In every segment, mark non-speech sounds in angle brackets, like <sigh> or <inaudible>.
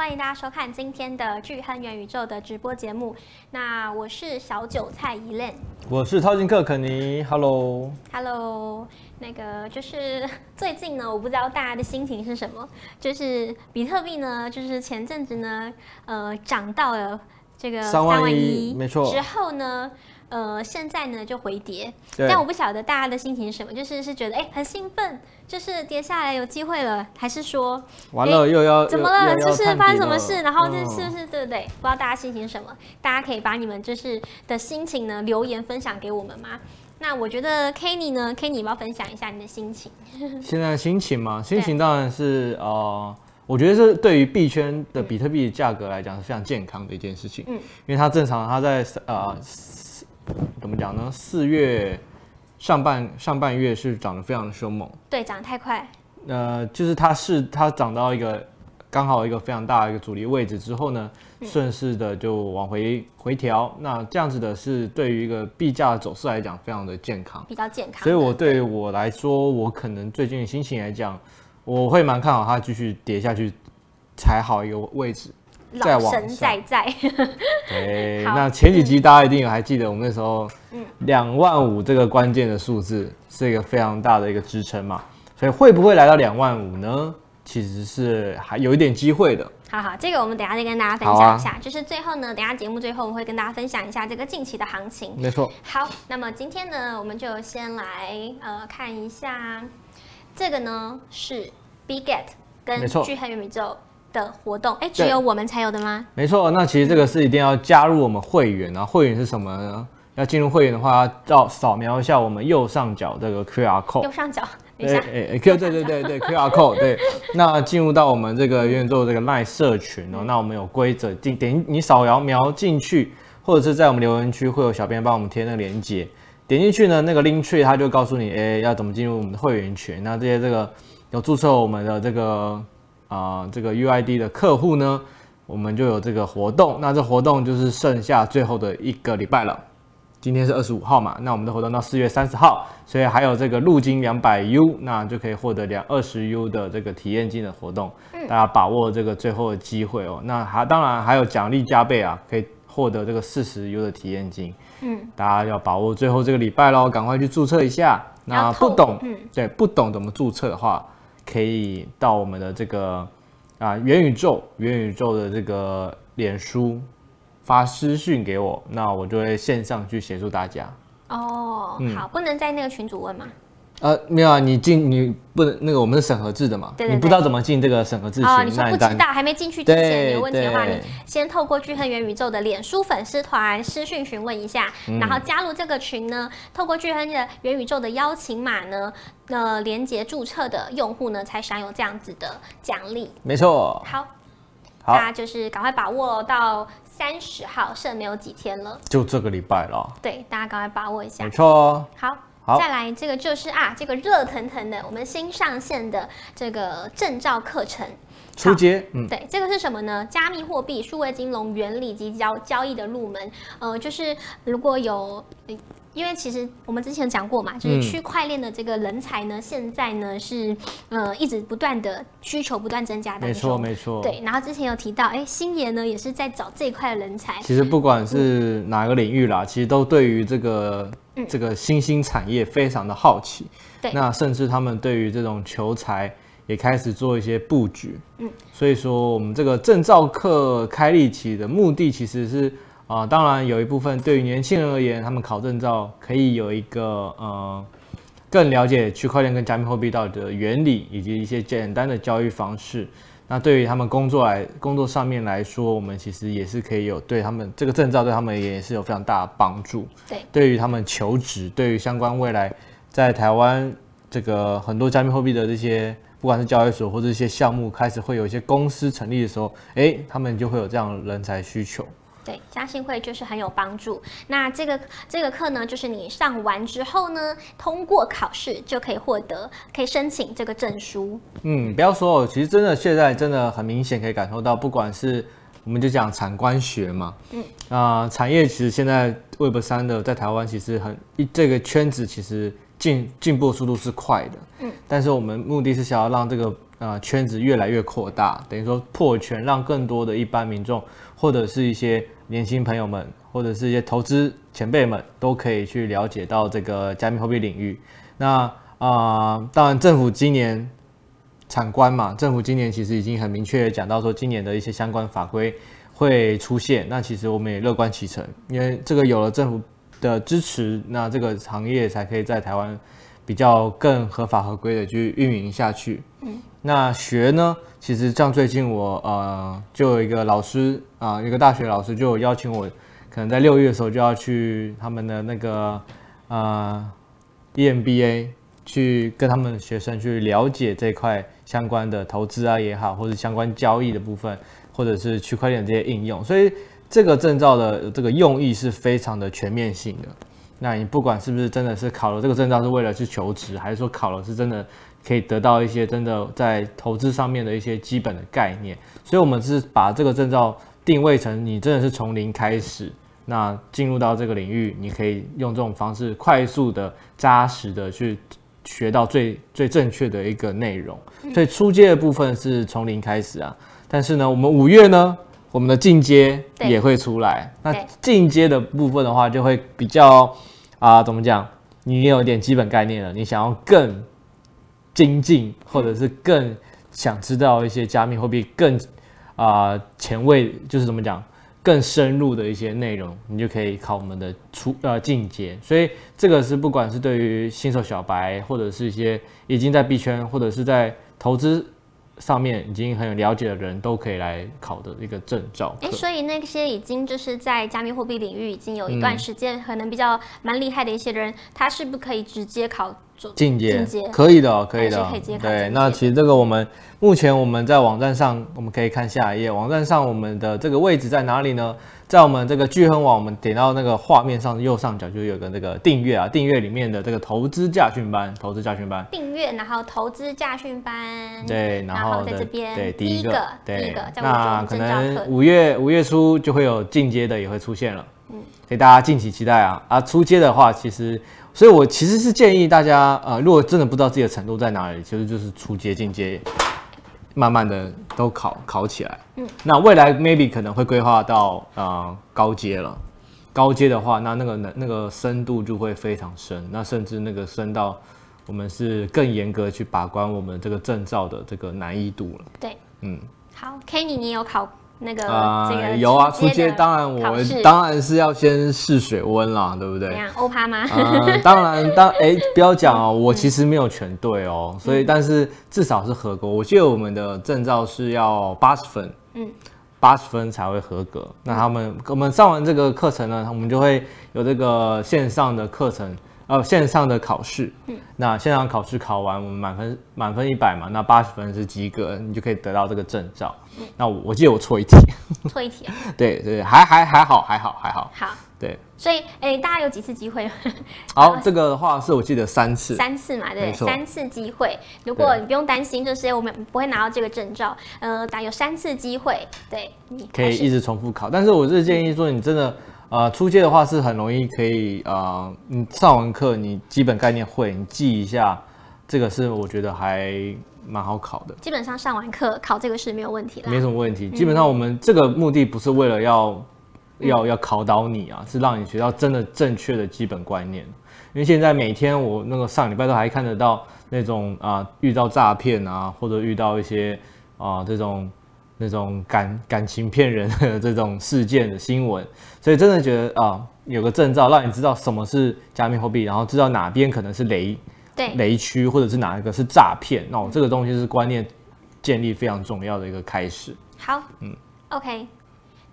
欢迎大家收看今天的巨亨元宇宙的直播节目。那我是小韭菜 Elaine，我是淘金客肯尼。Hello，Hello。那个就是最近呢，我不知道大家的心情是什么，就是比特币呢，就是前阵子呢，呃，涨到了这个三万一，没错，之后呢。呃，现在呢就回跌，但我不晓得大家的心情是什么，就是是觉得哎很兴奋，就是跌下来有机会了，还是说完了又要怎么了？就是发生什么事？然后这是不是对不对？不知道大家心情是什么？大家可以把你们就是的心情呢留言分享给我们吗？那我觉得 Kenny 呢，Kenny 要不要分享一下你的心情？<laughs> 现在心情嘛，心情当然是呃，我觉得是对于币圈的比特币的价格来讲是非常健康的一件事情，嗯，因为它正常它在呃。怎么讲呢？四月上半上半月是涨得非常的凶猛，对，涨得太快。呃，就是它是它涨到一个刚好一个非常大的一个阻力位置之后呢，顺势的就往回回调。那这样子的是对于一个币价走势来讲非常的健康，比较健康。所以我对于我来说，我可能最近的心情来讲，我会蛮看好它继续跌下去，踩好一个位置。老神在在，<laughs> 对，那前几集大家一定还记得，我们那时候，嗯，两万五这个关键的数字是一个非常大的一个支撑嘛，所以会不会来到两万五呢？其实是还有一点机会的。好好，这个我们等一下再跟大家分享一下。就是最后呢，等一下节目最后我们会跟大家分享一下这个近期的行情。没错。好，那么今天呢，我们就先来呃看一下，这个呢是 Big Get 跟巨亨元宇宙。的活动，哎，只有我们才有的吗？没错，那其实这个是一定要加入我们会员啊。会员是什么呢？要进入会员的话，要扫描一下我们右上角这个 QR code。右上角，等一下，哎哎，Q，对对对对，QR code，对。<laughs> 那进入到我们这个元宇宙这个 LINE 社群哦，嗯、那我们有规则，进点你扫描描进去，或者是在我们留言区会有小编帮我们贴那个链接，点进去呢，那个 link tree 他就告诉你，哎，要怎么进入我们的会员群。那这些这个有注册我们的这个。啊、呃，这个 UID 的客户呢，我们就有这个活动。那这活动就是剩下最后的一个礼拜了。今天是二十五号嘛，那我们的活动到四月三十号，所以还有这个入金两百 U，那就可以获得两二十 U 的这个体验金的活动。嗯、大家把握这个最后的机会哦。那还当然还有奖励加倍啊，可以获得这个四十 U 的体验金。嗯，大家要把握最后这个礼拜喽，赶快去注册一下。那不懂，嗯、对，不懂怎么注册的话。可以到我们的这个啊元宇宙元宇宙的这个脸书发私讯给我，那我就会线上去协助大家。哦，嗯、好，不能在那个群组问吗？呃，没有啊，你进你不能那个我们是审核制的嘛，对对对，你不知道怎么进这个审核制群，哦，你说不知道还没进去之前有问题的话，你先透过聚亨元宇宙的脸书粉丝团私讯询问一下，嗯、然后加入这个群呢，透过聚亨的元宇宙的邀请码呢，呃，连接注册的用户呢，才享有这样子的奖励。没错。好，好，大家就是赶快把握到三十号，剩没有几天了，就这个礼拜了。对，大家赶快把握一下。没错。好。好再来，这个就是啊，这个热腾腾的，我们新上线的这个证照课程，初阶，嗯，对，这个是什么呢？加密货币、数位金融原理及交交易的入门，呃，就是如果有。因为其实我们之前讲过嘛，就是区块链的这个人才呢，嗯、现在呢是呃一直不断的需求不断增加的。没错没错。对，然后之前有提到，哎，星爷呢也是在找这一块的人才。其实不管是哪个领域啦，嗯、其实都对于这个这个新兴产业非常的好奇。对、嗯。那甚至他们对于这种求财也开始做一些布局。嗯。所以说，我们这个证照课开立起的目的其实是。啊，当然有一部分对于年轻人而言，他们考证照可以有一个呃更了解区块链跟加密货币到底的原理，以及一些简单的交易方式。那对于他们工作来工作上面来说，我们其实也是可以有对他们这个证照对他们也是有非常大的帮助。对，对于他们求职，对于相关未来在台湾这个很多加密货币的这些不管是交易所或者一些项目开始会有一些公司成立的时候，诶，他们就会有这样的人才需求。对，相信会就是很有帮助。那这个这个课呢，就是你上完之后呢，通过考试就可以获得，可以申请这个证书。嗯，不要说哦，其实真的现在真的很明显可以感受到，不管是我们就讲产官学嘛，嗯啊、呃，产业其实现在 Web 三的在台湾其实很一这个圈子其实进进步速度是快的，嗯，但是我们目的是想要让这个呃圈子越来越扩大，等于说破圈，让更多的一般民众或者是一些年轻朋友们，或者是一些投资前辈们都可以去了解到这个加密货币领域。那啊、呃，当然政府今年产官嘛，政府今年其实已经很明确讲到说，今年的一些相关法规会出现。那其实我们也乐观其成，因为这个有了政府的支持，那这个行业才可以在台湾比较更合法合规的去运营下去。嗯，那学呢，其实像最近我呃，就有一个老师啊、一个大学老师就有邀请我，可能在六月的时候就要去他们的那个呃 EMBA 去跟他们的学生去了解这块相关的投资啊也好，或者相关交易的部分，或者是区块链这些应用，所以。这个证照的这个用意是非常的全面性的。那你不管是不是真的是考了这个证照是为了去求职，还是说考了是真的可以得到一些真的在投资上面的一些基本的概念，所以我们是把这个证照定位成你真的是从零开始，那进入到这个领域，你可以用这种方式快速的、扎实的去学到最最正确的一个内容。所以初阶的部分是从零开始啊，但是呢，我们五月呢。我们的进阶也会出来，那进阶的部分的话，就会比较啊、怎么讲？你也有一点基本概念了，你想要更精进，或者是更想知道一些加密货币更啊、前卫，就是怎么讲？更深入的一些内容，你就可以考我们的初呃进阶。所以这个是不管是对于新手小白，或者是一些已经在币圈或者是在投资。上面已经很有了解的人都可以来考的一个证照。哎，所以那些已经就是在加密货币领域已经有一段时间，可能比较蛮厉害的一些人，他是不可以直接考进阶？进阶可以的，可以的。可以接考。对，那其实这个我们目前我们在网站上，我们可以看下一页，网站上我们的这个位置在哪里呢？在我们这个聚亨网，我们点到那个画面上右上角就有个那个订阅啊，订阅里面的这个投资驾训班，投资驾训班订阅，然后投资驾训班，对，然后，在这边，对，第一个，对，第一个，那可能五月五月初就会有进阶的也会出现了，嗯，给大家敬请期待啊啊，出阶的话，其实，所以我其实是建议大家，呃，如果真的不知道自己的程度在哪里，其实就是初阶进阶。慢慢的都考考起来，嗯，那未来 maybe 可能会规划到呃高阶了，高阶的话，那那个那那个深度就会非常深，那甚至那个深到我们是更严格去把关我们这个证照的这个难易度了。对，嗯，好，Kenny，你有考？那个呃有啊，出街当然我当然是要先试水温啦，对不对？欧趴吗？呃，当然当哎、<laughs> 欸，不要讲哦，我其实没有全对哦，所以但是至少是合格。我记得我们的证照是要八十分，嗯，八十分才会合格。那他们我们上完这个课程呢，我们就会有这个线上的课程。呃，线上的考试，嗯，那线上考试考完，我们满分满分一百嘛，那八十分是及格，你就可以得到这个证照。嗯，那我我记得我错一题，错一题啊？<laughs> 对对，还还还好，还好还好。好，对。所以，诶，大家有几次机会？<laughs> 好，这个的话是我记得三次，三次嘛，对，三次机会。如果你不用担心，就是我们不会拿到这个证照，呃，打有三次机会，对，你可以一直重复考。但是我是建议说，你真的。呃，初阶的话是很容易可以，呃，你上完课，你基本概念会，你记一下，这个是我觉得还蛮好考的。基本上上完课考这个是没有问题的，没什么问题。基本上我们这个目的不是为了要、嗯、要要考倒你啊，是让你学到真的正确的基本观念。因为现在每天我那个上礼拜都还看得到那种啊、呃，遇到诈骗啊，或者遇到一些啊、呃、这种。那种感感情骗人的这种事件的新闻，所以真的觉得啊、呃，有个证照让你知道什么是加密货币，然后知道哪边可能是雷对雷区，或者是哪一个是诈骗，那我这个东西是观念建立非常重要的一个开始。好，嗯，OK。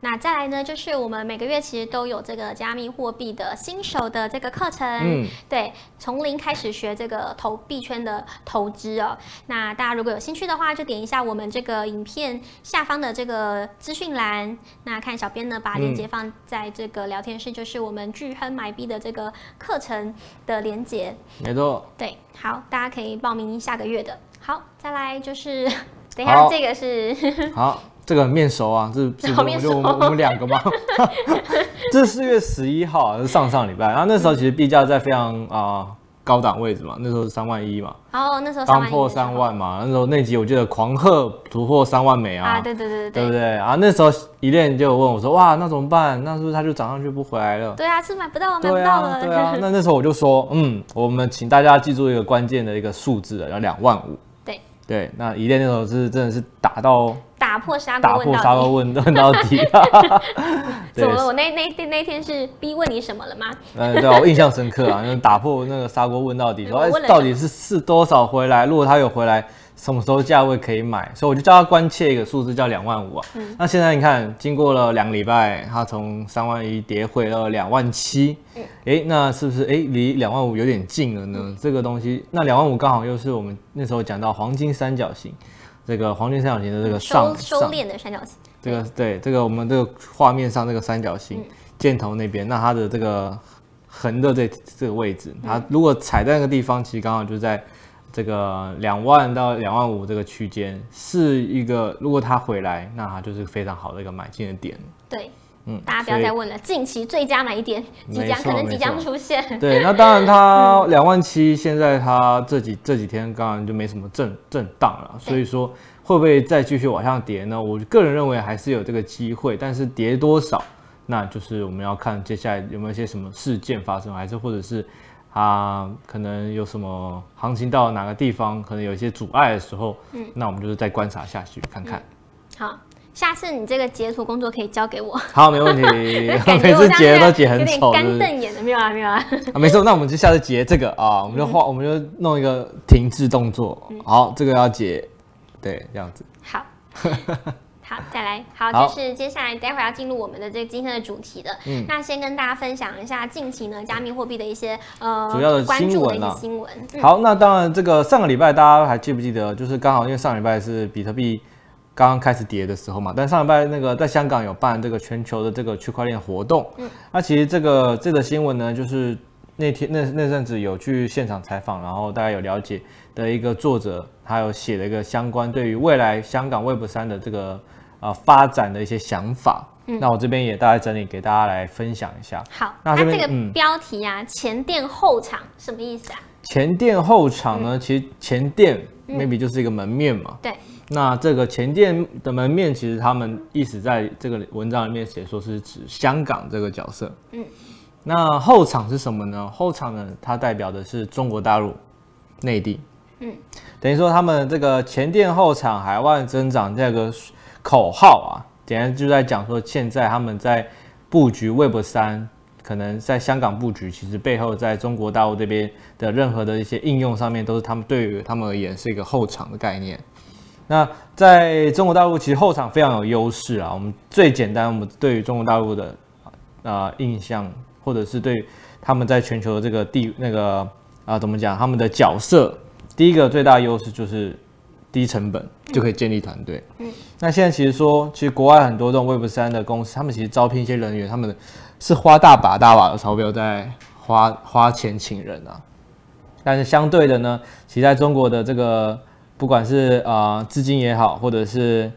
那再来呢，就是我们每个月其实都有这个加密货币的新手的这个课程，嗯，对，从零开始学这个投币圈的投资哦。那大家如果有兴趣的话，就点一下我们这个影片下方的这个资讯栏。那看小编呢，把链接放在这个聊天室，就是我们巨亨买币的这个课程的链接。没错。对，好，大家可以报名下个月的。好，再来就是，<laughs> 等一下这个是好。<laughs> 这个面熟啊，这 <laughs> 是我们就我们我们两个吗？<laughs> <laughs> 这是四月十一号，是上上礼拜。然后那时候其实币价在非常啊、呃、高档位置嘛，那时候是三万一嘛。哦，那时候刚破三万嘛，那时候那集我记得狂贺突破三万美啊。啊，对对对对对不对啊？那时候一链就问我说，哇，那怎么办？那是不是它就涨上去不回来了？对啊，是买不到，买不到了。对啊，对啊。那那时候我就说，嗯，我们请大家记住一个关键的一个数字要两万五。对对，那一链那时候是真的是打到。打破砂锅打破砂锅问问到底。<laughs> 怎么了？我那那那那天是逼问你什么了吗？嗯，对，我印象深刻啊，<laughs> 因为打破那个砂锅问到底，说哎，到底是是多少回来？如果他有回来。什么时候价位可以买？所以我就叫他关切一个数字，叫两万五啊。嗯、那现在你看，经过了两个礼拜，他从三万一跌回了两万七。那是不是哎离两万五有点近了呢？嗯、这个东西，那两万五刚好又是我们那时候讲到黄金三角形，这个黄金三角形的这个上收收敛的三角形。这个对，这个我们这个画面上这个三角形、嗯、箭头那边，那它的这个横的这这个位置，它如果踩在那个地方，其实刚好就在。这个两万到两万五这个区间是一个，如果它回来，那它就是非常好的一个买进的点。对，嗯，大家不要再问了，近期最佳买点即将可能即将出现。对，那当然它两万七，现在它这几这几天刚刚就没什么震震荡了，所以说会不会再继续往上跌呢？我个人认为还是有这个机会，但是跌多少，那就是我们要看接下来有没有一些什么事件发生，还是或者是。啊，可能有什么行情到哪个地方，可能有一些阻碍的时候，嗯，那我们就是再观察下去看看。好，下次你这个截图工作可以交给我。好，没问题。<laughs> <laughs> 每次截都截很丑，干瞪眼的，没有啊，没有啊。啊，没事，那我们就下次截这个啊，我们就画，我们就弄一个停滞动作。好，这个要截，对，这样子。好。<laughs> 好，再来，好，好就是接下来待会儿要进入我们的这个今天的主题的。嗯，那先跟大家分享一下近期呢加密货币的一些呃主要的关注的一些新闻。嗯、好，那当然这个上个礼拜大家还记不记得？就是刚好因为上礼拜是比特币刚刚开始跌的时候嘛，但上礼拜那个在香港有办这个全球的这个区块链活动。嗯，那其实这个这个新闻呢，就是那天那那阵子有去现场采访，然后大家有了解的一个作者，他有写了一个相关对于未来香港 Web 三的这个。啊、呃，发展的一些想法，嗯，那我这边也大概整理给大家来分享一下。好，那这，这个标题啊，嗯、前店后厂什么意思啊？前店后厂呢，嗯、其实前店 maybe 就是一个门面嘛。对、嗯。那这个前店的门面，其实他们意思在这个文章里面写说是指香港这个角色。嗯。那后场是什么呢？后场呢，它代表的是中国大陆内地。嗯。等于说他们这个前店后厂海外增长这个。口号啊，简单就在讲说，现在他们在布局 Web 三，可能在香港布局，其实背后在中国大陆这边的任何的一些应用上面，都是他们对于他们而言是一个后厂的概念。那在中国大陆，其实后场非常有优势啊。我们最简单，我们对于中国大陆的啊、呃、印象，或者是对他们在全球的这个地那个啊、呃、怎么讲，他们的角色，第一个最大优势就是。低成本就可以建立团队。嗯，那现在其实说，其实国外很多这种 Web 三的公司，他们其实招聘一些人员，他们是花大把大把的钞票在花花钱请人啊。但是相对的呢，其实在中国的这个不管是啊资金也好，或者是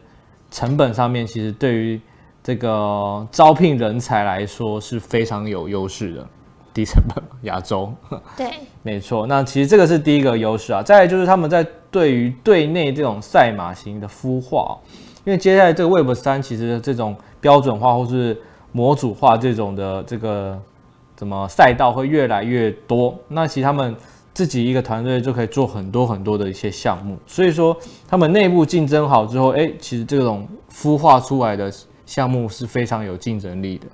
成本上面，其实对于这个招聘人才来说是非常有优势的。低成本亚洲，<laughs> 对，没错。那其实这个是第一个优势啊。再来就是他们在对于对内这种赛马型的孵化，因为接下来这个 Web 三其实这种标准化或是模组化这种的这个怎么赛道会越来越多。那其实他们自己一个团队就可以做很多很多的一些项目。所以说他们内部竞争好之后，哎，其实这种孵化出来的项目是非常有竞争力的。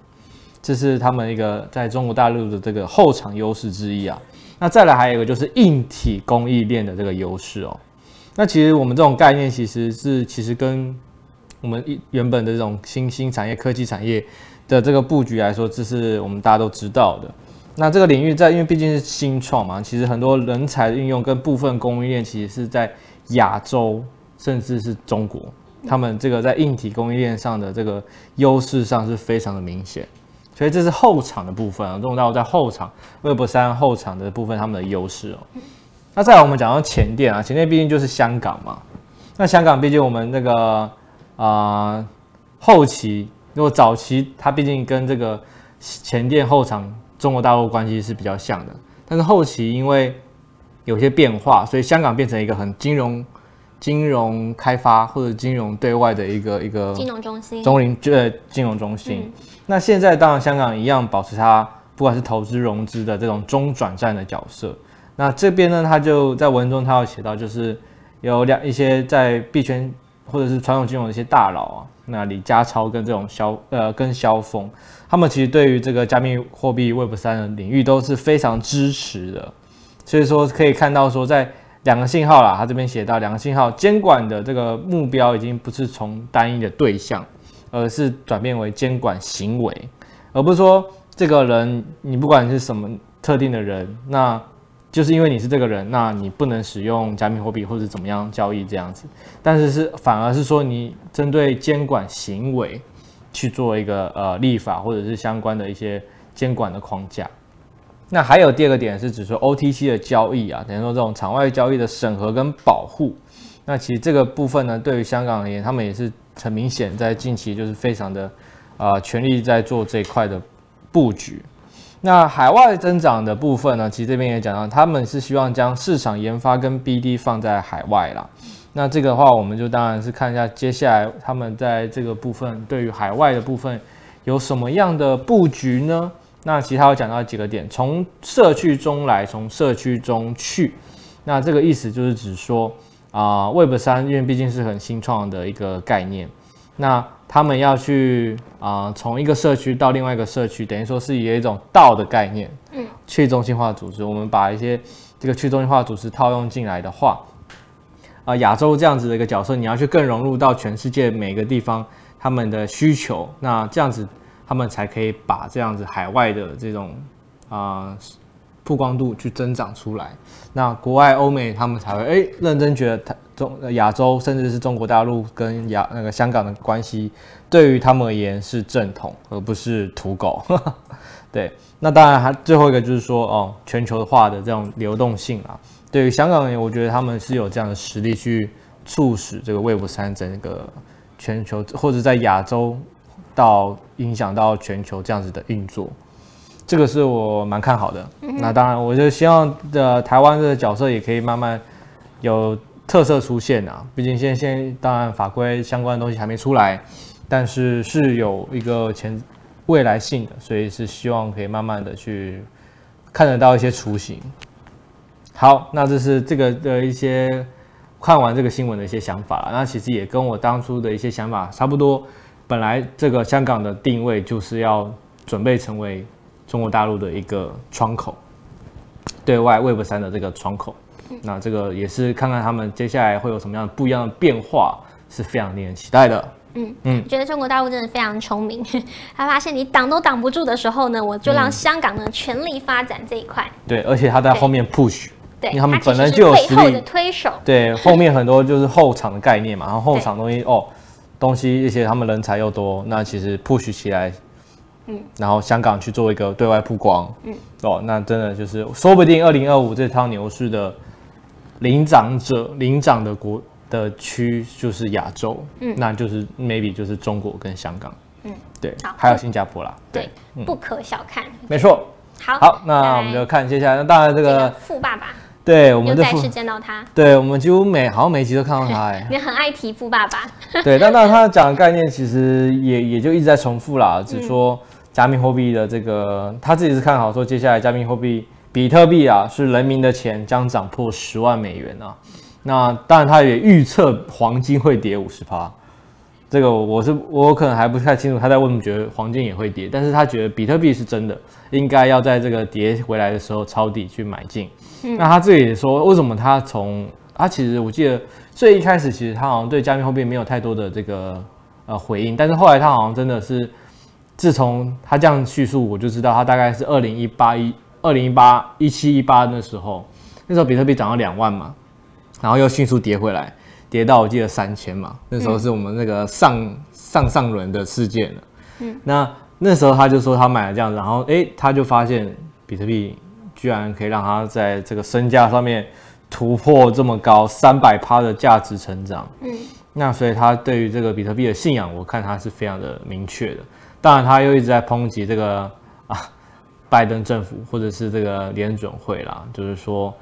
这是他们一个在中国大陆的这个后场优势之一啊。那再来还有一个就是硬体工艺链的这个优势哦。那其实我们这种概念其实是其实跟我们一原本的这种新兴产业、科技产业的这个布局来说，这是我们大家都知道的。那这个领域在因为毕竟是新创嘛，其实很多人才的运用跟部分供应链其实是在亚洲甚至是中国，他们这个在硬体供应链上的这个优势上是非常的明显。所以这是后场的部分啊，用到在后场 Web 三后场的部分，他们的优势哦。那再来我们讲到前店啊，前店毕竟就是香港嘛。那香港毕竟我们那个啊、呃、后期，如果早期它毕竟跟这个前店后场中国大陆关系是比较像的，但是后期因为有些变化，所以香港变成一个很金融、金融开发或者金融对外的一个一个金融中心，中林呃金融中心。嗯、那现在当然香港一样保持它不管是投资融资的这种中转站的角色。那这边呢，他就在文中他有写到，就是有两一些在币圈或者是传统金融的一些大佬啊，那李家超跟这种萧呃跟萧峰，他们其实对于这个加密货币 Web 三的领域都是非常支持的。所以说可以看到说，在两个信号啦，他这边写到两个信号监管的这个目标已经不是从单一的对象，而是转变为监管行为，而不是说这个人你不管是什么特定的人，那就是因为你是这个人，那你不能使用加密货币或者怎么样交易这样子，但是是反而是说你针对监管行为去做一个呃立法或者是相关的一些监管的框架。那还有第二个点是指说 OTC 的交易啊，等于说这种场外交易的审核跟保护。那其实这个部分呢，对于香港而言，他们也是很明显在近期就是非常的啊、呃，全力在做这一块的布局。那海外增长的部分呢，其实这边也讲到，他们是希望将市场研发跟 BD 放在海外啦。那这个的话，我们就当然是看一下接下来他们在这个部分对于海外的部分有什么样的布局呢？那其他有讲到几个点，从社区中来，从社区中去。那这个意思就是指说啊、，Web 三因为毕竟是很新创的一个概念，那他们要去啊、呃，从一个社区到另外一个社区，等于说是以一种道的概念，嗯，去中心化组织。我们把一些这个去中心化组织套用进来的话，啊、呃，亚洲这样子的一个角色，你要去更融入到全世界每个地方他们的需求，那这样子。他们才可以把这样子海外的这种啊、呃、曝光度去增长出来，那国外欧美他们才会哎认真觉得他中亚洲甚至是中国大陆跟亚那个香港的关系对于他们而言是正统而不是土狗。<laughs> 对，那当然还最后一个就是说哦全球化的这种流动性啊，对于香港人我觉得他们是有这样的实力去促使这个 Web 三整个全球或者在亚洲。到影响到全球这样子的运作，这个是我蛮看好的。嗯、那当然，我就希望的台湾的角色也可以慢慢有特色出现啊。毕竟现在现当然法规相关的东西还没出来，但是是有一个前未来性的，所以是希望可以慢慢的去看得到一些雏形。好，那这是这个的一些看完这个新闻的一些想法。那其实也跟我当初的一些想法差不多。本来这个香港的定位就是要准备成为中国大陆的一个窗口，对外 Web 三的这个窗口。那这个也是看看他们接下来会有什么样的不一样的变化，是非常令人期待的。嗯嗯，我觉得中国大陆真的非常聪明，<laughs> 他发现你挡都挡不住的时候呢，我就让香港呢全力发展这一块。对，而且他在后面 push，对，因为他们本来就有实力背后的推手。对，后面很多就是后场的概念嘛，然后后场东西哦。东西一些，他们人才又多，那其实 push 起来，嗯，然后香港去做一个对外曝光，嗯，哦，那真的就是说不定二零二五这趟牛市的领涨者、领涨的国的区就是亚洲，嗯，那就是 maybe 就是中国跟香港，嗯，对，好还有新加坡啦，对，嗯、不可小看，没错，好，好，那我们就看接下来，那当然这个富爸爸。对，我们再次见到他。对，我们几乎每好像每集都看到他 <laughs> 哎。你很爱提富爸爸。对，但当然他讲的概念其实也也就一直在重复啦，只说加密货币的这个他自己是看好说接下来加密货币比特币啊是人民的钱将涨破十万美元啊。那当然他也预测黄金会跌五十趴。这个我是我可能还不太清楚他在为什么觉得黄金也会跌，但是他觉得比特币是真的，应该要在这个跌回来的时候抄底去买进。嗯、那他这里也说，为什么他从他其实我记得最一开始其实他好像对加密货币没有太多的这个呃回应，但是后来他好像真的是自从他这样叙述，我就知道他大概是二零一八一二零一八一七一八那时候，那时候比特币涨到两万嘛，然后又迅速跌回来。跌到我记得三千嘛，那时候是我们那个上、嗯、上上轮的事件了。嗯，那那时候他就说他买了这样子，然后哎，他就发现比特币居然可以让他在这个身价上面突破这么高三百趴的价值成长。嗯，那所以他对于这个比特币的信仰，我看他是非常的明确的。当然，他又一直在抨击这个啊拜登政府或者是这个联准会啦，就是说。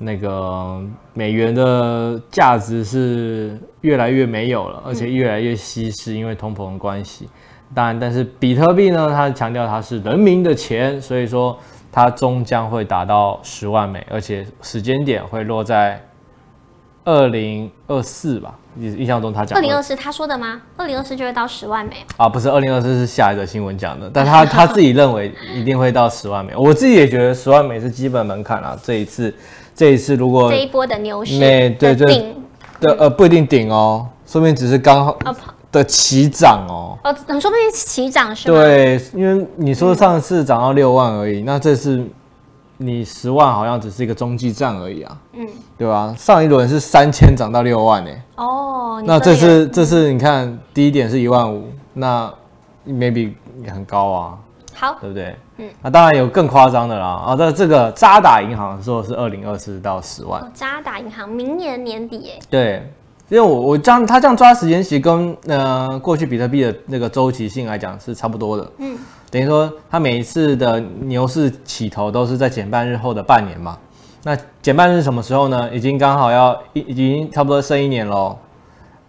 那个美元的价值是越来越没有了，而且越来越稀释，因为通膨的关系。当然，但是比特币呢，它强调它是人民的钱，所以说它终将会达到十万美，而且时间点会落在二零二四吧。印象中他讲二零二四，他说的吗？二零二四就会到十万美啊？不是，二零二四是下一个新闻讲的，但他他自己认为一定会到十万美。<laughs> 我自己也觉得十万美是基本门槛啊。这一次，这一次如果这一波的牛市，对对对，呃不一定顶哦，说明只是刚好的起涨哦。哦，你说不定起涨是吗？对，因为你说上次涨到六万而已，那这次。你十万好像只是一个中继站而已啊，嗯，对吧？上一轮是三千涨到六万呢、欸。哦，那这次这次你看低点是一万五，那 maybe 也很高啊。好，对不对？嗯，那当然有更夸张的啦。啊，这这个渣打银行说是二零二四到十万。哦，渣打银行明年年底哎。对，因为我我这样他这样抓时间其实跟呃过去比特币的那个周期性来讲是差不多的。嗯。等于说，它每一次的牛市起头都是在减半日后的半年嘛。那减半日什么时候呢？已经刚好要已已经差不多剩一年喽。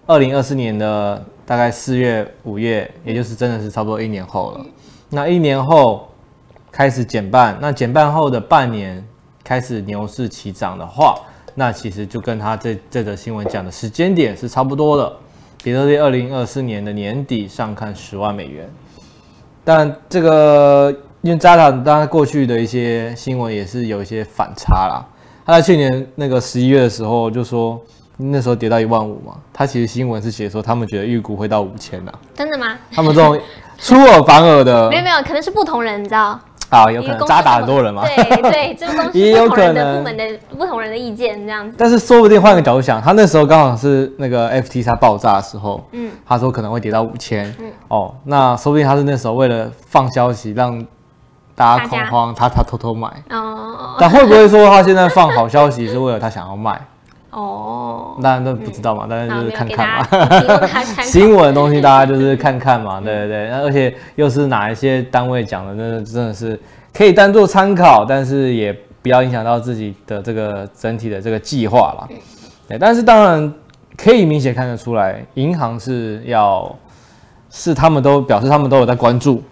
二零二四年的大概四月、五月，也就是真的是差不多一年后了。那一年后开始减半，那减半后的半年开始牛市起涨的话，那其实就跟他这这则新闻讲的时间点是差不多的。比特币二零二四年的年底上看十万美元。但这个，因为渣打当然过去的一些新闻也是有一些反差啦。他在去年那个十一月的时候就说，那时候跌到一万五嘛，他其实新闻是写说他们觉得预估会到五千呐。真的吗？他们这种出尔反尔的，<laughs> 没有没有，可能是不同人，你知道。啊，有可能渣打很多人嘛？对对，这个公司 <laughs> 也有可能部门的不同人的意见这样子。但是说不定换个角度想，他那时候刚好是那个 FTX 爆炸的时候，嗯，他说可能会跌到五千，嗯，哦，那说不定他是那时候为了放消息让大家恐慌，他他偷偷买，哦，但会不会说他现在放好消息是为了他想要卖？哦，当然都不知道嘛，但是就是看看嘛，<laughs> 新闻的东西大家就是看看嘛，对 <laughs> 对对，而且又是哪一些单位讲的，那真的是可以当做参考，但是也不要影响到自己的这个整体的这个计划啦。对，但是当然可以明显看得出来，银行是要是他们都表示他们都有在关注，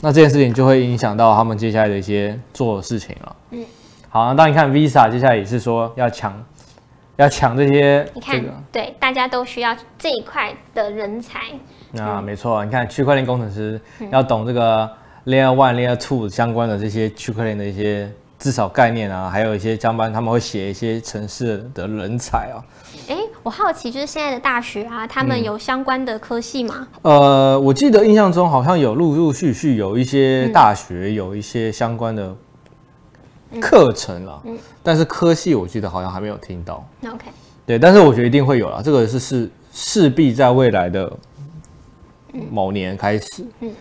那这件事情就会影响到他们接下来的一些做的事情了。嗯，好，那当你看 Visa 接下来也是说要抢。要抢这些，你看，对，大家都需要这一块的人才。啊，没错，你看区块链工程师要懂这个 Layer One、Layer Two 相关的这些区块链的一些至少概念啊，还有一些相关他们会写一些城市的人才啊。哎，我好奇，就是现在的大学啊，他们有相关的科系吗？呃，我记得印象中好像有陆陆续续有一些大学有一些相关的。课程了，嗯，但是科系我记得好像还没有听到。OK，对，但是我觉得一定会有啦，这个是是势必在未来的某年开始，嗯，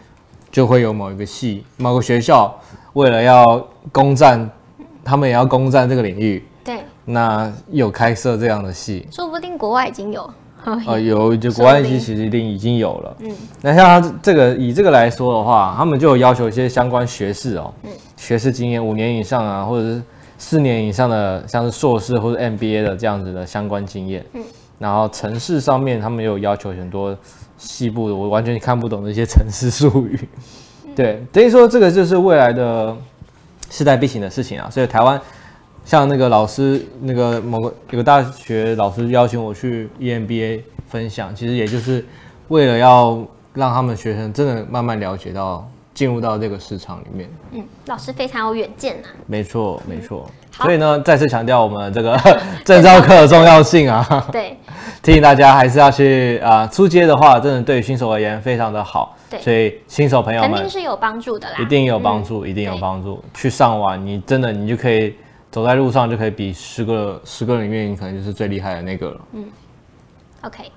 就会有某一个系、某个学校为了要攻占，他们也要攻占这个领域，对，那有开设这样的系，说不定国外已经有。呃，有就国外其实一定已经有了。嗯，那像他这个以这个来说的话，他们就有要求一些相关学士哦，嗯，学士经验五年以上啊，或者是四年以上的，像是硕士或者 MBA 的这样子的相关经验。嗯，然后城市上面他们也有要求很多细部的，我完全看不懂的一些城市术语。对，等于说这个就是未来的势在必行的事情啊，所以台湾。像那个老师，那个某个有个大学老师邀请我去 EMBA 分享，其实也就是为了要让他们学生真的慢慢了解到进入到这个市场里面。嗯，老师非常有远见啊。没错，没错。所以呢，再次强调我们这个 <laughs> 证照课的重要性啊。<laughs> 对。<laughs> 提醒大家还是要去啊，出街的话，真的对新手而言非常的好。对。所以新手朋友们肯定是有帮助的啦。一定有帮助，一定有帮助。去上网，你真的你就可以。走在路上就可以比十个十个里面，你可能就是最厉害的那个了。嗯，OK。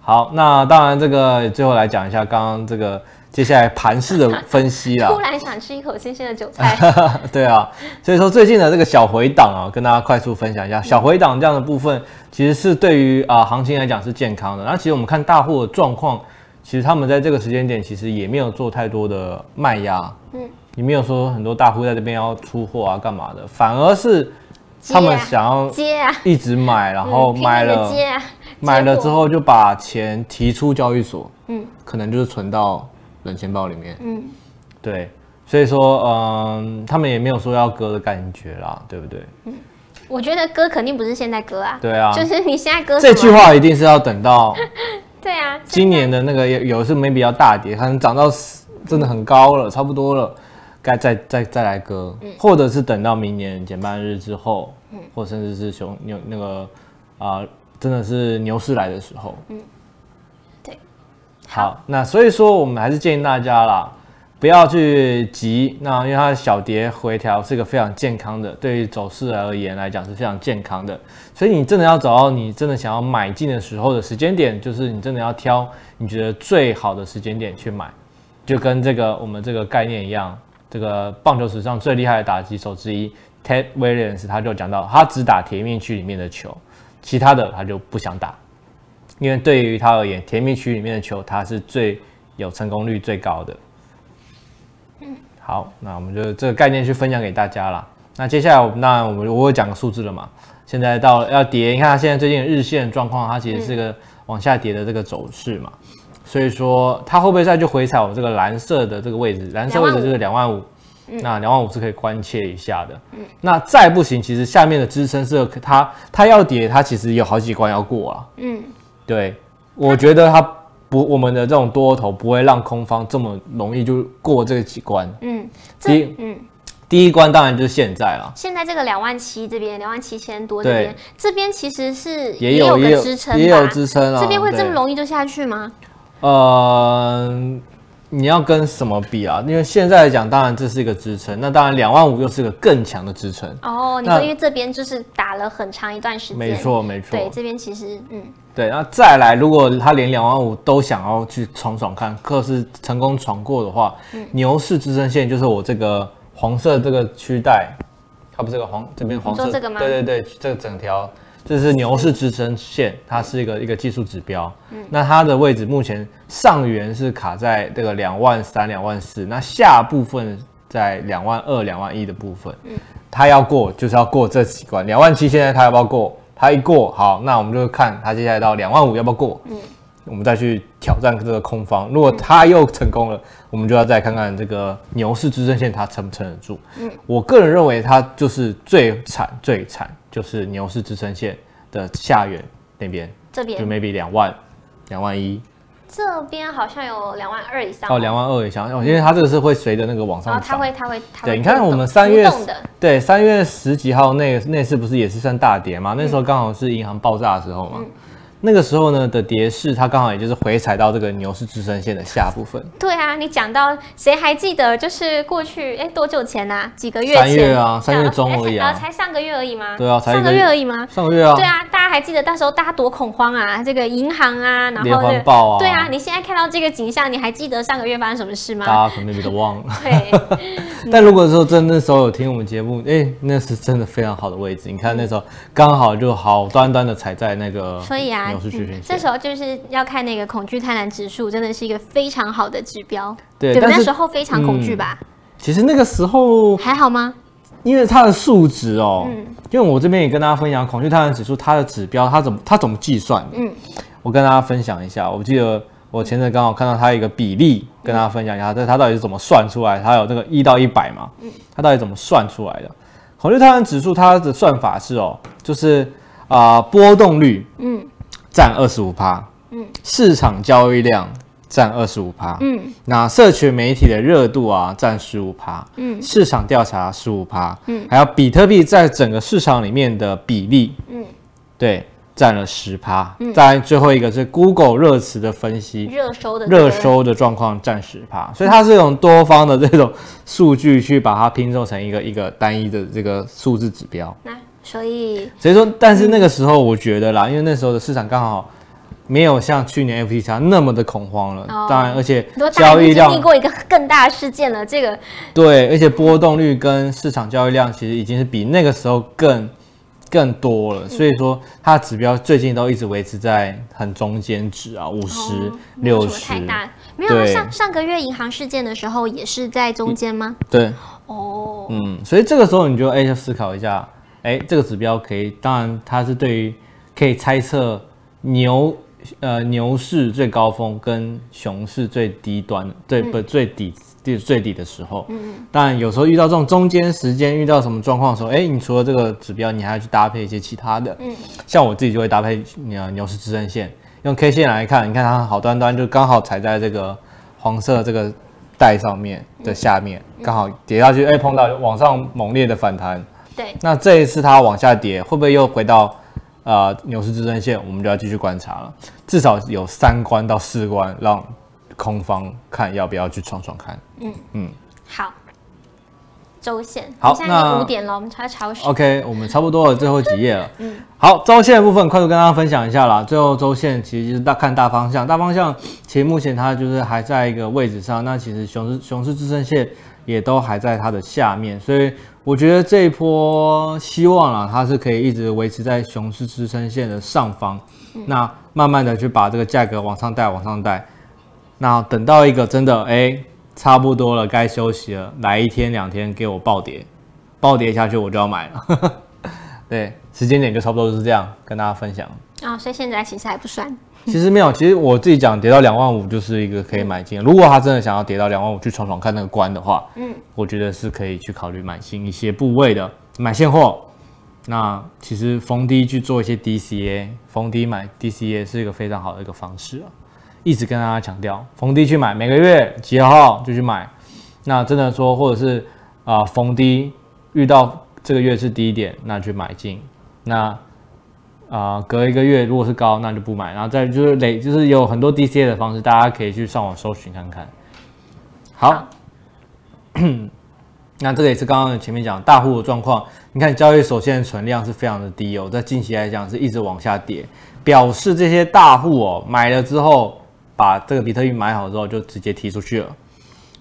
好，那当然这个最后来讲一下刚刚这个接下来盘势的分析啦。<laughs> 突然想吃一口新鲜的韭菜。<laughs> 对啊，所以说最近的这个小回档啊，跟大家快速分享一下，小回档这样的部分其实是对于啊行情来讲是健康的。那其实我们看大户的状况，其实他们在这个时间点其实也没有做太多的卖压。嗯。你没有说很多大户在这边要出货啊，干嘛的？反而是他们想要接啊，一直买，然后买了，买了之后就把钱提出交易所，嗯，可能就是存到冷钱包里面，嗯，对，所以说，嗯，他们也没有说要割的感觉啦，对不对？嗯，我觉得割肯定不是现在割啊，对啊，就是你现在割这句话一定是要等到，<laughs> 对啊，今年的那个有有是 maybe 要大跌，可能涨到真的很高了，差不多了。该再再再来割，嗯、或者是等到明年减半日之后，嗯、或甚至是熊牛那个啊、呃，真的是牛市来的时候，嗯，对，好，好，那所以说我们还是建议大家啦，不要去急，那因为它的小跌回调是一个非常健康的，对于走势而言来讲是非常健康的，所以你真的要找到你真的想要买进的时候的时间点，就是你真的要挑你觉得最好的时间点去买，就跟这个我们这个概念一样。这个棒球史上最厉害的打击手之一 Ted Williams，他就讲到，他只打甜蜜区里面的球，其他的他就不想打，因为对于他而言，甜蜜区里面的球他是最有成功率最高的。嗯，好，那我们就这个概念去分享给大家了。那接下来我，那我们我会讲个数字了嘛？现在到要跌，你看它现在最近日线状况，它其实是个往下跌的这个走势嘛。所以说，它会不会再就回踩我这个蓝色的这个位置？蓝色位置就是两万五，那两万五是可以关切一下的。嗯，那再不行，其实下面的支撑是它，它要跌，它其实有好几关要过啊。嗯，对，我觉得它不，我们的这种多头不会让空方这么容易就过这个几关。嗯，第一，嗯，第一关当然就是现在了。现在这个两万七这边，两万七千多这边，这边其实是也有个支撑，也有支撑啊。这边会这么容易就下去吗？呃，你要跟什么比啊？因为现在来讲，当然这是一个支撑，那当然两万五又是一个更强的支撑。哦，你说因为这边就是打了很长一段时间。没错，没错。对，这边其实，嗯，对。那再来，如果他连两万五都想要去闯闯看，可是成功闯过的话，嗯、牛市支撑线就是我这个黄色这个区带，它不是这个黄这边黄色这个吗？对对对，这个整条。这是牛市支撑线，它是一个一个技术指标。嗯，那它的位置目前上缘是卡在这个两万三、两万四，那下部分在两万二、两万一的部分。嗯，它要过就是要过这几关，两万七现在它要不要过？它一过，好，那我们就看它接下来到两万五要不要过。嗯，我们再去挑战这个空方，如果它又成功了，我们就要再看看这个牛市支撑线它撑不撑得住。嗯，我个人认为它就是最惨最惨。就是牛市支撑线的下缘那边，这边就 maybe 两万、两万一，这边好像有两万二以上哦，两万二以上，因为它这个是会随着那个往上涨，它会它会。对，你看我们三月对三月十几号那那次不是也是算大跌吗？那时候刚好是银行爆炸的时候嘛。那个时候呢的跌势，它刚好也就是回踩到这个牛市支撑线的下部分。对啊，你讲到谁还记得？就是过去哎多久前呐、啊？几个月前？三月啊，三月中而已啊，才上个月而已吗？对啊，才上个月而已吗？上个月啊。对啊，大家还记得那时候大家多恐慌啊？这个银行啊，然后、这个、连环爆啊。对啊，你现在看到这个景象，你还记得上个月发生什么事吗？大家可能都忘了。对。<laughs> 但如果说真的那时候有听我们节目，哎，那是真的非常好的位置。你看那时候刚好就好端端的踩在那个，所以啊，牛市均线。主要就是要看那个恐惧贪婪指数，真的是一个非常好的指标。对，对，那时候非常恐惧吧、嗯？其实那个时候还好吗？因为它的数值哦，嗯，因为我这边也跟大家分享恐惧贪婪指数，它的指标它怎么它怎么计算？嗯，我跟大家分享一下。我记得我前阵刚好看到它一个比例，跟大家分享一下，这、嗯、它到底是怎么算出来？它有那个一到一百嘛？嗯，它到底怎么算出来的？恐惧贪婪指数它的算法是哦，就是啊、呃、波动率，嗯。占二十五趴，嗯，市场交易量占二十五趴，嗯，那社群媒体的热度啊占十五趴，嗯，市场调查十五趴，嗯，还有比特币在整个市场里面的比例，嗯，对，占了十趴，嗯，再最后一个是 Google 热词的分析，热搜的热搜的状况占十趴，所以它是用多方的这种数据去把它拼凑成一个一个单一的这个数字指标。所以，所以说，但是那个时候我觉得啦，嗯、因为那时候的市场刚好没有像去年 FTX 那么的恐慌了。哦、当然，而且交易量经历过一个更大的事件了。这个对，而且波动率跟市场交易量其实已经是比那个时候更更多了。嗯、所以说，它的指标最近都一直维持在很中间值啊，五十六十。太大，没有对上上个月银行事件的时候也是在中间吗？对，哦，嗯，所以这个时候你就哎，就思考一下。哎，这个指标可以，当然它是对于可以猜测牛呃牛市最高峰跟熊市最低端最不最底最最底的时候。嗯嗯。当然有时候遇到这种中间时间遇到什么状况的时候，哎，你除了这个指标，你还要去搭配一些其他的。嗯。像我自己就会搭配牛牛市支撑线，用 K 线来看，你看它好端端就刚好踩在这个黄色这个带上面的下面，刚好跌下去，哎，碰到往上猛烈的反弹。对，那这一次它往下跌，会不会又回到呃牛市支撑线？我们就要继续观察了。至少有三关到四关，让空方看要不要去闯闯看。嗯嗯，好，周线好，现在五点了，我们才超时。OK，我们差不多了，最后几页了。<laughs> 嗯，好，周线的部分快速跟大家分享一下啦。最后周线其实就是大看大方向，大方向其实目前它就是还在一个位置上。那其实熊市熊市支撑线也都还在它的下面，所以。我觉得这一波希望啊，它是可以一直维持在熊市支撑线的上方，嗯、那慢慢的去把这个价格往上带，往上带。那等到一个真的哎差不多了，该休息了，来一天两天给我暴跌，暴跌下去我就要买了。<laughs> 对，时间点就差不多就是这样，跟大家分享。啊、哦，所以现在其实还不算。其实没有，其实我自己讲跌到两万五就是一个可以买进。如果他真的想要跌到两万五去闯闯看那个关的话，嗯，我觉得是可以去考虑买进一些部位的，买现货。那其实逢低去做一些 DCA，逢低买 DCA 是一个非常好的一个方式啊。一直跟大家强调，逢低去买，每个月几号就去买。那真的说，或者是啊、呃、逢低遇到这个月是低点，那去买进。那啊、隔一个月如果是高，那就不买。然后再就是累，就是有很多 DCA 的方式，大家可以去上网搜寻看看。好，<clears throat> 那这个也是刚刚前面讲大户的状况。你看交易所现在存量是非常的低哦，在近期来讲是一直往下跌，表示这些大户哦买了之后，把这个比特币买好之后就直接提出去了。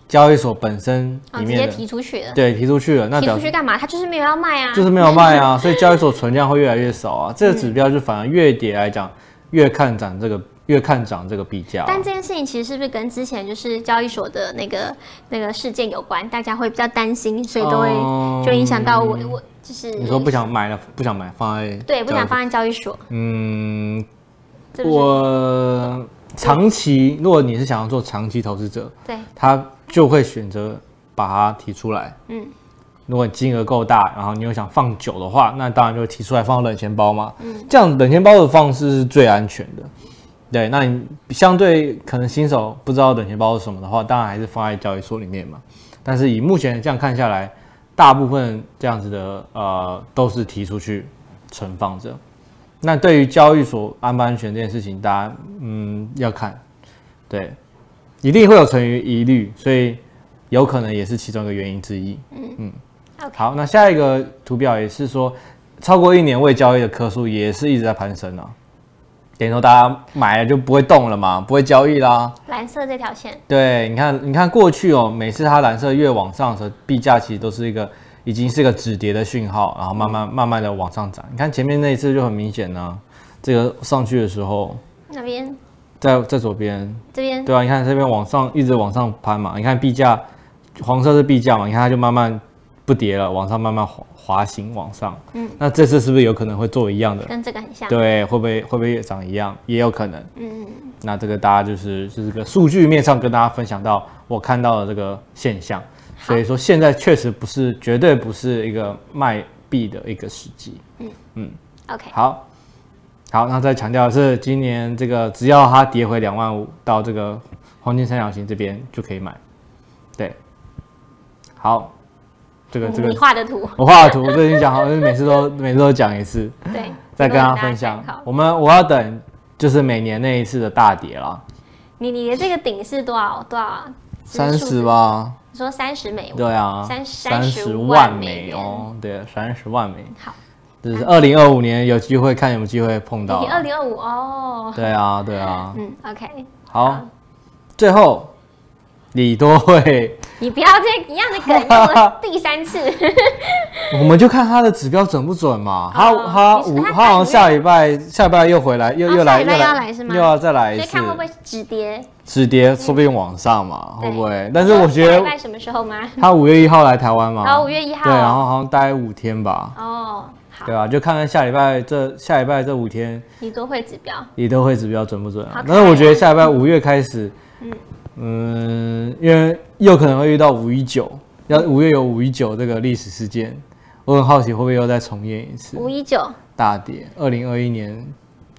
交易所本身里面、哦、直接提出去了，对，提出去了。那提出去干嘛？他就是没有要卖啊，就是没有卖啊，<laughs> 所以交易所存量会越来越少啊。这个指标就反而越跌来讲，越看涨这个，越看涨这个币价、啊。但这件事情其实是不是跟之前就是交易所的那个那个事件有关？大家会比较担心，所以都会就影响到我，我就是你说不想买了，不想买放在对，不想放在交易所。嗯，我长期，如果你是想要做长期投资者，对，他。就会选择把它提出来。嗯，如果你金额够大，然后你又想放久的话，那当然就会提出来放冷钱包嘛。嗯，这样冷钱包的方式是最安全的。对，那你相对可能新手不知道冷钱包是什么的话，当然还是放在交易所里面嘛。但是以目前这样看下来，大部分这样子的呃都是提出去存放着。那对于交易所安不安全这件事情，大家嗯要看，对。一定会有存疑疑虑，所以有可能也是其中一个原因之一。嗯嗯.好，那下一个图表也是说，超过一年未交易的颗数也是一直在攀升啊。等于说大家买了就不会动了嘛，不会交易啦。蓝色这条线，对，你看，你看过去哦，每次它蓝色越往上的时候，币价其实都是一个已经是一个止跌的讯号，然后慢慢慢慢的往上涨。你看前面那一次就很明显呢、啊，这个上去的时候，那边。在在左边，这边对啊，你看这边往上一直往上攀嘛，你看币价黄色是币价嘛，你看它就慢慢不跌了，往上慢慢滑滑行往上。嗯，那这次是不是有可能会做一样的？跟这个很像。对，会不会会不会也长一样？也有可能。嗯嗯。那这个大家就是就是个数据面上跟大家分享到我看到的这个现象，所以说现在确实不是绝对不是一个卖币的一个时机。嗯嗯。OK。好。好，那再强调的是，今年这个只要它跌回两万五到这个黄金三角形这边就可以买。对，好，这个这个你画的图，我画的图，我都已经讲好，就是每次都每次都讲一次。<laughs> 对，再跟大家分享。我们我要等，就是每年那一次的大跌了。你你的这个顶是多少多少？三十吧？你说三十美？对啊，三三十万美哦，对，三十万美。好。就是二零二五年有机会看有没有机会碰到。二零二五哦。对啊，对啊。嗯，OK。好，最后李多慧。你不要这一样的梗用了第三次。<laughs> 我们就看他的指标准不准嘛。他他五他好像下礼拜下礼拜又回来又又来又来又要再来一次。所以看会不会止跌？止跌说不定往上嘛，会不会？但是我觉得。什么时候吗？他五月一号来台湾嘛。然后五月一号。对，然后好像待五天吧。哦。对啊，就看看下礼拜这下礼拜这五天，你都会指标，你都会指标准不准啊？但是我觉得下礼拜五月开始，嗯嗯，因为又可能会遇到五一九，要五月有五一九这个历史事件，我很好奇会不会又再重演一次五一九大跌，二零二一年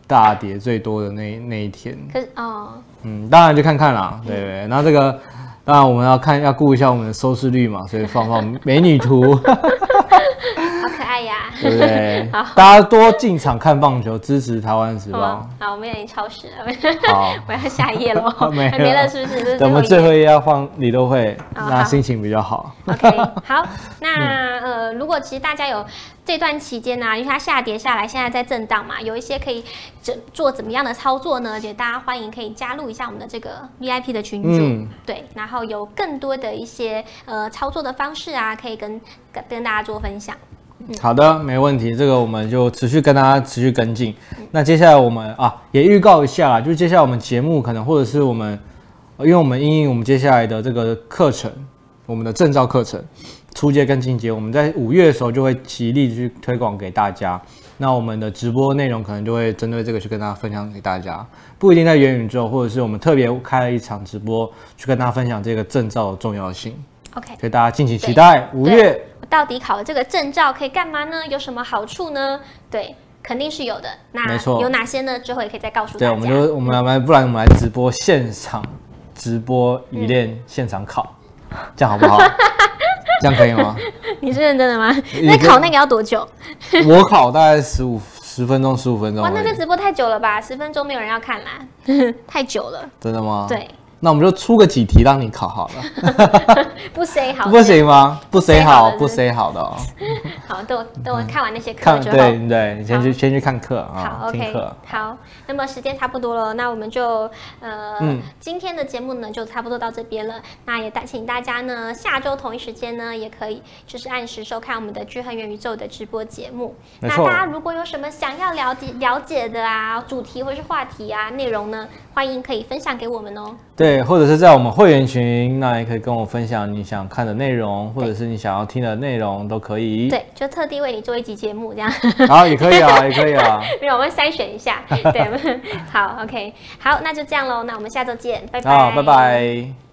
大跌最多的那那一天。可是哦，嗯，当然就看看啦，对不对？然后这个。当然，我们要看要顾一下我们的收视率嘛，所以放放美女图，<laughs> <laughs> 好可爱呀，对不对？好，大家多进场看棒球，支持台湾时报。好，我们已经超时了，好，<laughs> 我要下一页喽，<laughs> 没没了是不是？等我们最后一页要放你都会，那心情比较好。OK，好，那呃，如果其实大家有。这段期间呢、啊，因为它下跌下来，现在在震荡嘛，有一些可以怎做怎么样的操作呢？就大家欢迎可以加入一下我们的这个 VIP 的群组，嗯、对，然后有更多的一些呃操作的方式啊，可以跟跟跟大家做分享。嗯、好的，没问题，这个我们就持续跟大家持续跟进。嗯、那接下来我们啊也预告一下，就是接下来我们节目可能或者是我们，因为我们因应我们接下来的这个课程，我们的证照课程。初阶跟进阶，我们在五月的时候就会极力去推广给大家。那我们的直播内容可能就会针对这个去跟大家分享给大家，不一定在元宇宙，或者是我们特别开了一场直播去跟大家分享这个证照的重要性。OK，所以大家敬请期待五月。我到底考了这个证照可以干嘛呢？有什么好处呢？对，肯定是有的。那没错，有哪些呢？之后也可以再告诉大家。对，我们就我们来，不然我们来直播现场直播冶炼现场考，嗯、这样好不好？<laughs> 这样可以吗？你是认真的吗？那考那个要多久？我考大概十五十分钟，十五分钟。哇，那这直播太久了吧？十分钟没有人要看啦，<laughs> 太久了。真的吗？对。那我们就出个几题让你考好了，<laughs> 不 say 好不行吗？不 say 好不 say 好的哦。<laughs> 好，等我等我看完那些课之后，对对，你先去先去看课啊。好，OK，好。那么时间差不多了，那我们就呃，今天的节目呢就差不多到这边了。那也带请大家呢，下周同一时间呢也可以就是按时收看我们的聚恒元宇宙的直播节目。那大家如果有什么想要了解了解的啊主题或是话题啊内容呢，欢迎可以分享给我们哦。对，或者是在我们会员群，那也可以跟我分享你想看的内容，或者是你想要听的内容都可以。对，就特地为你做一集节目这样。好，也可以啊，<laughs> 也可以啊。没有，我们筛选一下。<laughs> 对，好，OK，好，那就这样喽。那我们下周见，拜拜。好，拜拜。